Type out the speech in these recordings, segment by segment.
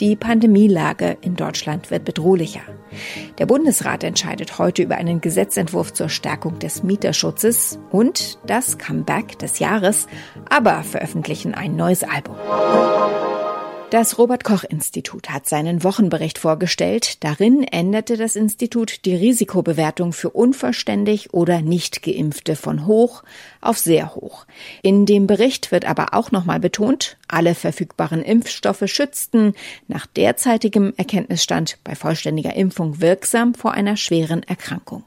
Die Pandemielage in Deutschland wird bedrohlicher. Der Bundesrat entscheidet heute über einen Gesetzentwurf zur Stärkung des Mieterschutzes und das Comeback des Jahres, aber veröffentlichen ein neues Album. Das Robert Koch Institut hat seinen Wochenbericht vorgestellt. Darin änderte das Institut die Risikobewertung für unverständig oder nicht geimpfte von hoch auf sehr hoch. In dem Bericht wird aber auch nochmal betont, alle verfügbaren Impfstoffe schützten nach derzeitigem Erkenntnisstand bei vollständiger Impfung wirksam vor einer schweren Erkrankung.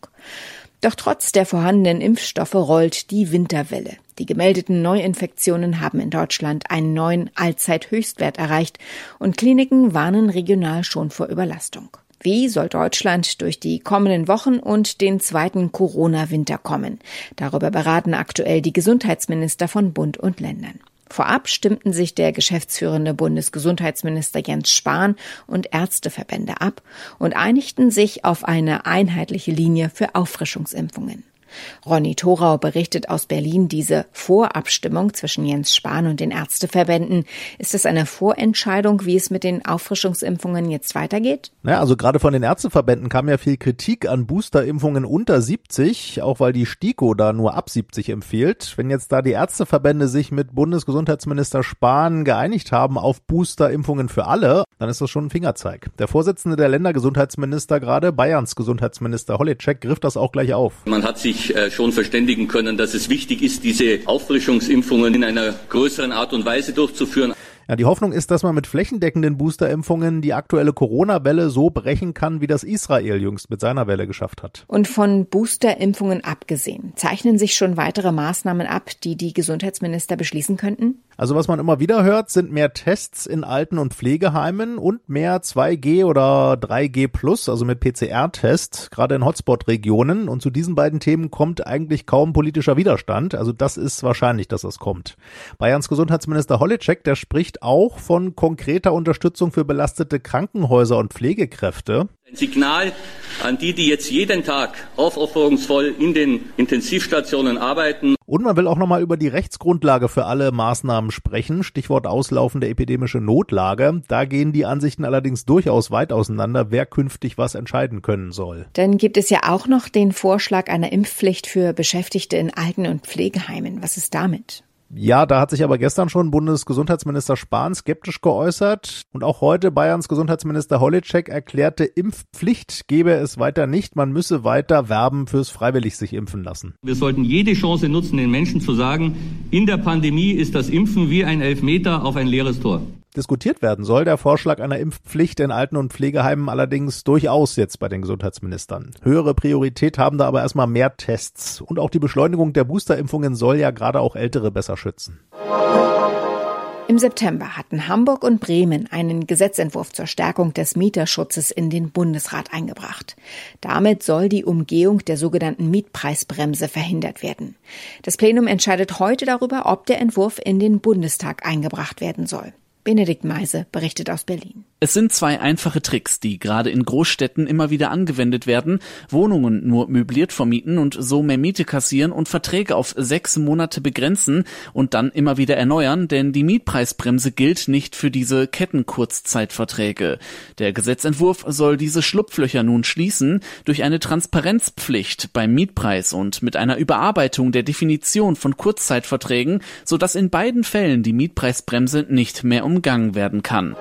Doch trotz der vorhandenen Impfstoffe rollt die Winterwelle. Die gemeldeten Neuinfektionen haben in Deutschland einen neuen Allzeithöchstwert erreicht und Kliniken warnen regional schon vor Überlastung. Wie soll Deutschland durch die kommenden Wochen und den zweiten Corona-Winter kommen? Darüber beraten aktuell die Gesundheitsminister von Bund und Ländern. Vorab stimmten sich der geschäftsführende Bundesgesundheitsminister Jens Spahn und Ärzteverbände ab und einigten sich auf eine einheitliche Linie für Auffrischungsimpfungen. Ronny Thorau berichtet aus Berlin diese Vorabstimmung zwischen Jens Spahn und den Ärzteverbänden. Ist das eine Vorentscheidung, wie es mit den Auffrischungsimpfungen jetzt weitergeht? Naja, also gerade von den Ärzteverbänden kam ja viel Kritik an Boosterimpfungen unter 70, auch weil die STIKO da nur ab 70 empfiehlt. Wenn jetzt da die Ärzteverbände sich mit Bundesgesundheitsminister Spahn geeinigt haben auf Boosterimpfungen für alle, dann ist das schon ein Fingerzeig. Der Vorsitzende der Ländergesundheitsminister gerade, Bayerns Gesundheitsminister Holitschek, griff das auch gleich auf. Man hat sich sich äh, schon verständigen können, dass es wichtig ist, diese Auffrischungsimpfungen in einer größeren Art und Weise durchzuführen. Ja, die Hoffnung ist, dass man mit flächendeckenden Boosterimpfungen die aktuelle Corona-Welle so brechen kann, wie das Israel jüngst mit seiner Welle geschafft hat. Und von Boosterimpfungen abgesehen, zeichnen sich schon weitere Maßnahmen ab, die die Gesundheitsminister beschließen könnten? Also was man immer wieder hört, sind mehr Tests in Alten- und Pflegeheimen und mehr 2G oder 3G Plus, also mit PCR-Test, gerade in Hotspot-Regionen. Und zu diesen beiden Themen kommt eigentlich kaum politischer Widerstand. Also das ist wahrscheinlich, dass das kommt. Bayerns Gesundheitsminister Holitschek, der spricht auch von konkreter Unterstützung für belastete Krankenhäuser und Pflegekräfte. Ein Signal an die, die jetzt jeden Tag aufopferungsvoll in den Intensivstationen arbeiten. Und man will auch nochmal über die Rechtsgrundlage für alle Maßnahmen sprechen. Stichwort auslaufende epidemische Notlage. Da gehen die Ansichten allerdings durchaus weit auseinander, wer künftig was entscheiden können soll. Dann gibt es ja auch noch den Vorschlag einer Impfpflicht für Beschäftigte in Alten- und Pflegeheimen. Was ist damit? Ja, da hat sich aber gestern schon Bundesgesundheitsminister Spahn skeptisch geäußert. Und auch heute Bayerns Gesundheitsminister Holitschek erklärte, Impfpflicht gebe es weiter nicht, man müsse weiter werben fürs freiwillig sich impfen lassen. Wir sollten jede Chance nutzen, den Menschen zu sagen, in der Pandemie ist das Impfen wie ein Elfmeter auf ein leeres Tor diskutiert werden soll. Der Vorschlag einer Impfpflicht in Alten- und Pflegeheimen allerdings durchaus jetzt bei den Gesundheitsministern. Höhere Priorität haben da aber erstmal mehr Tests. Und auch die Beschleunigung der Boosterimpfungen soll ja gerade auch Ältere besser schützen. Im September hatten Hamburg und Bremen einen Gesetzentwurf zur Stärkung des Mieterschutzes in den Bundesrat eingebracht. Damit soll die Umgehung der sogenannten Mietpreisbremse verhindert werden. Das Plenum entscheidet heute darüber, ob der Entwurf in den Bundestag eingebracht werden soll. Benedikt Meise berichtet aus Berlin. Es sind zwei einfache Tricks, die gerade in Großstädten immer wieder angewendet werden. Wohnungen nur möbliert vermieten und so mehr Miete kassieren und Verträge auf sechs Monate begrenzen und dann immer wieder erneuern, denn die Mietpreisbremse gilt nicht für diese Kettenkurzzeitverträge. Der Gesetzentwurf soll diese Schlupflöcher nun schließen durch eine Transparenzpflicht beim Mietpreis und mit einer Überarbeitung der Definition von Kurzzeitverträgen, sodass in beiden Fällen die Mietpreisbremse nicht mehr umgangen werden kann.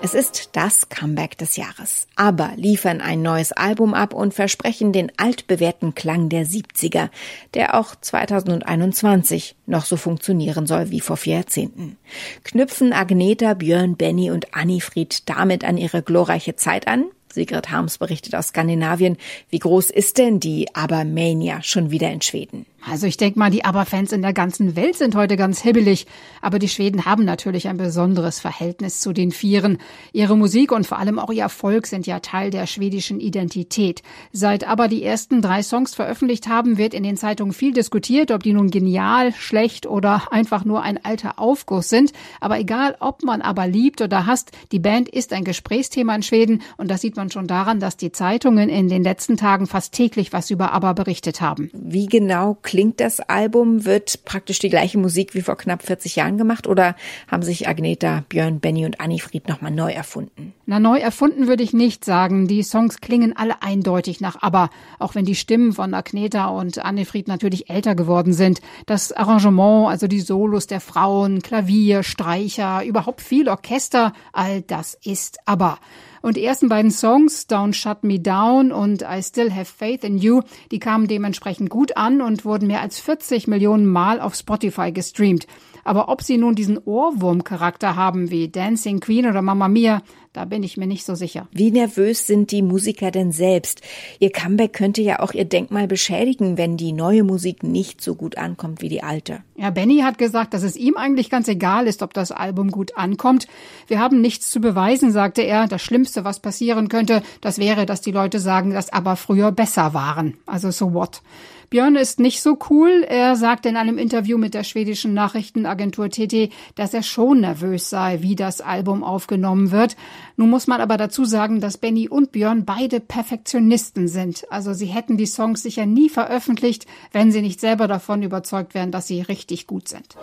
Es ist das Comeback des Jahres. Aber liefern ein neues Album ab und versprechen den altbewährten Klang der 70er, der auch 2021 noch so funktionieren soll wie vor vier Jahrzehnten. Knüpfen Agneta, Björn, Benny und Annifried damit an ihre glorreiche Zeit an? Sigrid Harms berichtet aus Skandinavien. Wie groß ist denn die Abermania schon wieder in Schweden? Also ich denke mal, die ABBA-Fans in der ganzen Welt sind heute ganz hibbelig. Aber die Schweden haben natürlich ein besonderes Verhältnis zu den Vieren. Ihre Musik und vor allem auch ihr Erfolg sind ja Teil der schwedischen Identität. Seit ABBA die ersten drei Songs veröffentlicht haben, wird in den Zeitungen viel diskutiert, ob die nun genial, schlecht oder einfach nur ein alter Aufguss sind. Aber egal, ob man ABBA liebt oder hasst, die Band ist ein Gesprächsthema in Schweden. Und das sieht man schon daran, dass die Zeitungen in den letzten Tagen fast täglich was über ABBA berichtet haben. Wie genau klingt das Album? Wird praktisch die gleiche Musik wie vor knapp 40 Jahren gemacht oder haben sich Agneta, Björn, Benny und Annifried nochmal neu erfunden? Na, neu erfunden würde ich nicht sagen. Die Songs klingen alle eindeutig nach ABBA, auch wenn die Stimmen von Agneta und Annifried natürlich älter geworden sind. Das Arrangement, also die Solos der Frauen, Klavier, Streicher, überhaupt viel Orchester, all das ist ABBA. Und die ersten beiden Songs, Don't Shut Me Down und I Still Have Faith in You, die kamen dementsprechend gut an und wurden mehr als 40 Millionen Mal auf Spotify gestreamt. Aber ob sie nun diesen Ohrwurmcharakter haben wie Dancing Queen oder Mamma Mia, da bin ich mir nicht so sicher. Wie nervös sind die Musiker denn selbst? Ihr Comeback könnte ja auch ihr Denkmal beschädigen, wenn die neue Musik nicht so gut ankommt wie die alte. Ja, Benny hat gesagt, dass es ihm eigentlich ganz egal ist, ob das Album gut ankommt. Wir haben nichts zu beweisen, sagte er. Das Schlimmste, was passieren könnte, das wäre, dass die Leute sagen, dass aber früher besser waren. Also so what? Björn ist nicht so cool. Er sagte in einem Interview mit der schwedischen Nachrichtenagentur TT, dass er schon nervös sei, wie das Album aufgenommen wird. Nun muss man aber dazu sagen, dass Benny und Björn beide Perfektionisten sind. Also sie hätten die Songs sicher nie veröffentlicht, wenn sie nicht selber davon überzeugt wären, dass sie richtig gut sind.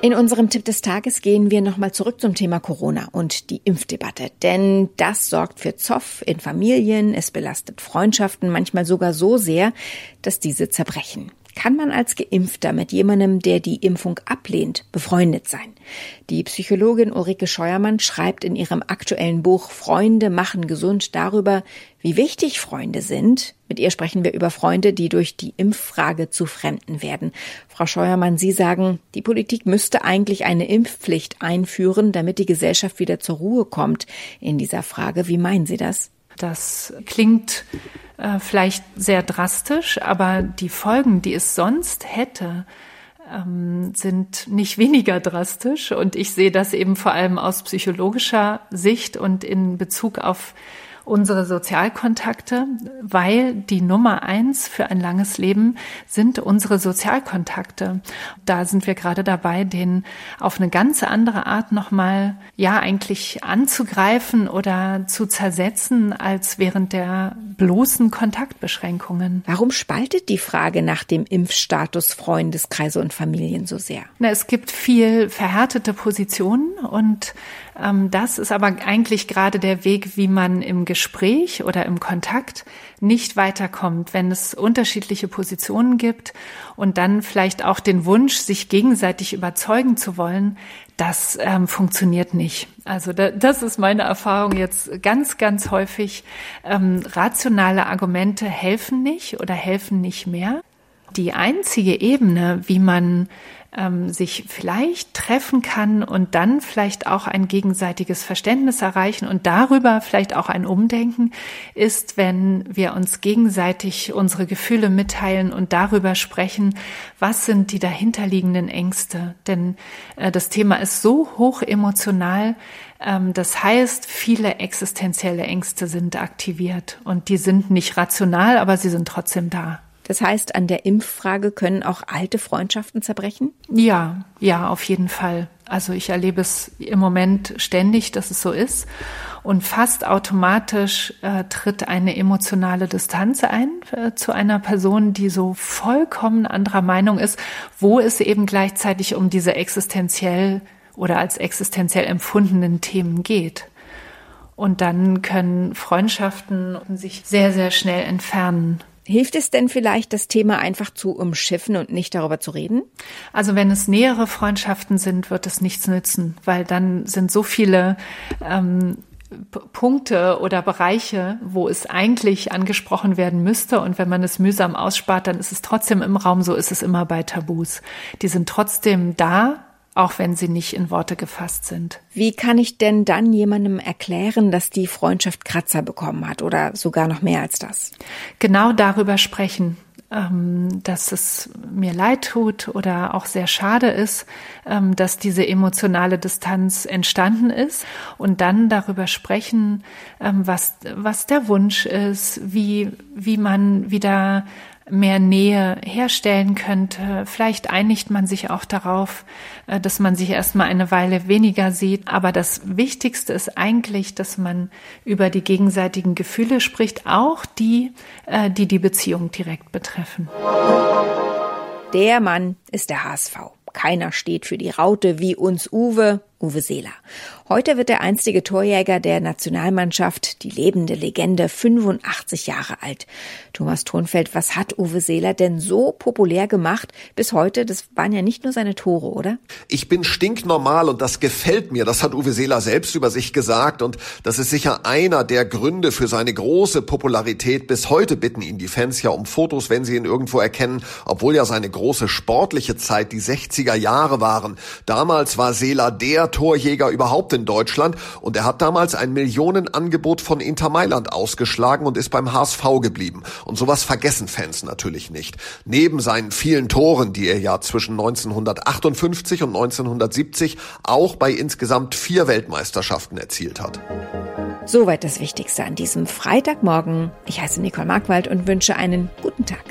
In unserem Tipp des Tages gehen wir nochmal zurück zum Thema Corona und die Impfdebatte. Denn das sorgt für Zoff in Familien, es belastet Freundschaften manchmal sogar so sehr, dass diese zerbrechen kann man als Geimpfter mit jemandem, der die Impfung ablehnt, befreundet sein. Die Psychologin Ulrike Scheuermann schreibt in ihrem aktuellen Buch Freunde machen gesund darüber, wie wichtig Freunde sind. Mit ihr sprechen wir über Freunde, die durch die Impffrage zu Fremden werden. Frau Scheuermann, Sie sagen, die Politik müsste eigentlich eine Impfpflicht einführen, damit die Gesellschaft wieder zur Ruhe kommt in dieser Frage. Wie meinen Sie das? Das klingt äh, vielleicht sehr drastisch, aber die Folgen, die es sonst hätte, ähm, sind nicht weniger drastisch. Und ich sehe das eben vor allem aus psychologischer Sicht und in Bezug auf unsere Sozialkontakte, weil die Nummer eins für ein langes Leben sind unsere Sozialkontakte. Da sind wir gerade dabei, den auf eine ganz andere Art nochmal, ja, eigentlich anzugreifen oder zu zersetzen als während der bloßen Kontaktbeschränkungen. Warum spaltet die Frage nach dem Impfstatus Freundeskreise und Familien so sehr? Na, es gibt viel verhärtete Positionen und das ist aber eigentlich gerade der Weg, wie man im Gespräch Gespräch oder im Kontakt nicht weiterkommt, wenn es unterschiedliche Positionen gibt und dann vielleicht auch den Wunsch, sich gegenseitig überzeugen zu wollen, das ähm, funktioniert nicht. Also da, das ist meine Erfahrung jetzt ganz, ganz häufig. Ähm, rationale Argumente helfen nicht oder helfen nicht mehr. Die einzige Ebene, wie man ähm, sich vielleicht treffen kann und dann vielleicht auch ein gegenseitiges Verständnis erreichen und darüber vielleicht auch ein Umdenken ist, wenn wir uns gegenseitig unsere Gefühle mitteilen und darüber sprechen, was sind die dahinterliegenden Ängste. Denn äh, das Thema ist so hoch emotional, ähm, das heißt, viele existenzielle Ängste sind aktiviert und die sind nicht rational, aber sie sind trotzdem da. Das heißt, an der Impffrage können auch alte Freundschaften zerbrechen? Ja, ja, auf jeden Fall. Also ich erlebe es im Moment ständig, dass es so ist. Und fast automatisch äh, tritt eine emotionale Distanz ein äh, zu einer Person, die so vollkommen anderer Meinung ist, wo es eben gleichzeitig um diese existenziell oder als existenziell empfundenen Themen geht. Und dann können Freundschaften sich sehr, sehr schnell entfernen. Hilft es denn vielleicht, das Thema einfach zu umschiffen und nicht darüber zu reden? Also wenn es nähere Freundschaften sind, wird es nichts nützen, weil dann sind so viele ähm, Punkte oder Bereiche, wo es eigentlich angesprochen werden müsste. Und wenn man es mühsam ausspart, dann ist es trotzdem im Raum. So ist es immer bei Tabus. Die sind trotzdem da auch wenn sie nicht in Worte gefasst sind. Wie kann ich denn dann jemandem erklären, dass die Freundschaft Kratzer bekommen hat oder sogar noch mehr als das? Genau darüber sprechen ähm, dass es mir leid tut oder auch sehr schade ist, ähm, dass diese emotionale Distanz entstanden ist und dann darüber sprechen, ähm, was, was der Wunsch ist, wie, wie man wieder mehr Nähe herstellen könnte. Vielleicht einigt man sich auch darauf, äh, dass man sich erstmal eine Weile weniger sieht. Aber das Wichtigste ist eigentlich, dass man über die gegenseitigen Gefühle spricht, auch die, äh, die die Beziehung direkt betreffen. Der Mann ist der HSV. Keiner steht für die Raute wie uns Uwe, Uwe Seeler. Heute wird der einstige Torjäger der Nationalmannschaft, die lebende Legende, 85 Jahre alt. Thomas Thunfeld, was hat Uwe Seeler denn so populär gemacht bis heute? Das waren ja nicht nur seine Tore, oder? Ich bin stinknormal und das gefällt mir. Das hat Uwe Seeler selbst über sich gesagt und das ist sicher einer der Gründe für seine große Popularität. Bis heute bitten ihn die Fans ja um Fotos, wenn sie ihn irgendwo erkennen, obwohl ja seine große sportliche Zeit die 60er Jahre waren. Damals war Seeler Torjäger überhaupt in Deutschland und er hat damals ein Millionenangebot von Inter Mailand ausgeschlagen und ist beim HSV geblieben. Und sowas vergessen Fans natürlich nicht. Neben seinen vielen Toren, die er ja zwischen 1958 und 1970 auch bei insgesamt vier Weltmeisterschaften erzielt hat. Soweit das Wichtigste an diesem Freitagmorgen. Ich heiße Nicole Markwald und wünsche einen guten Tag.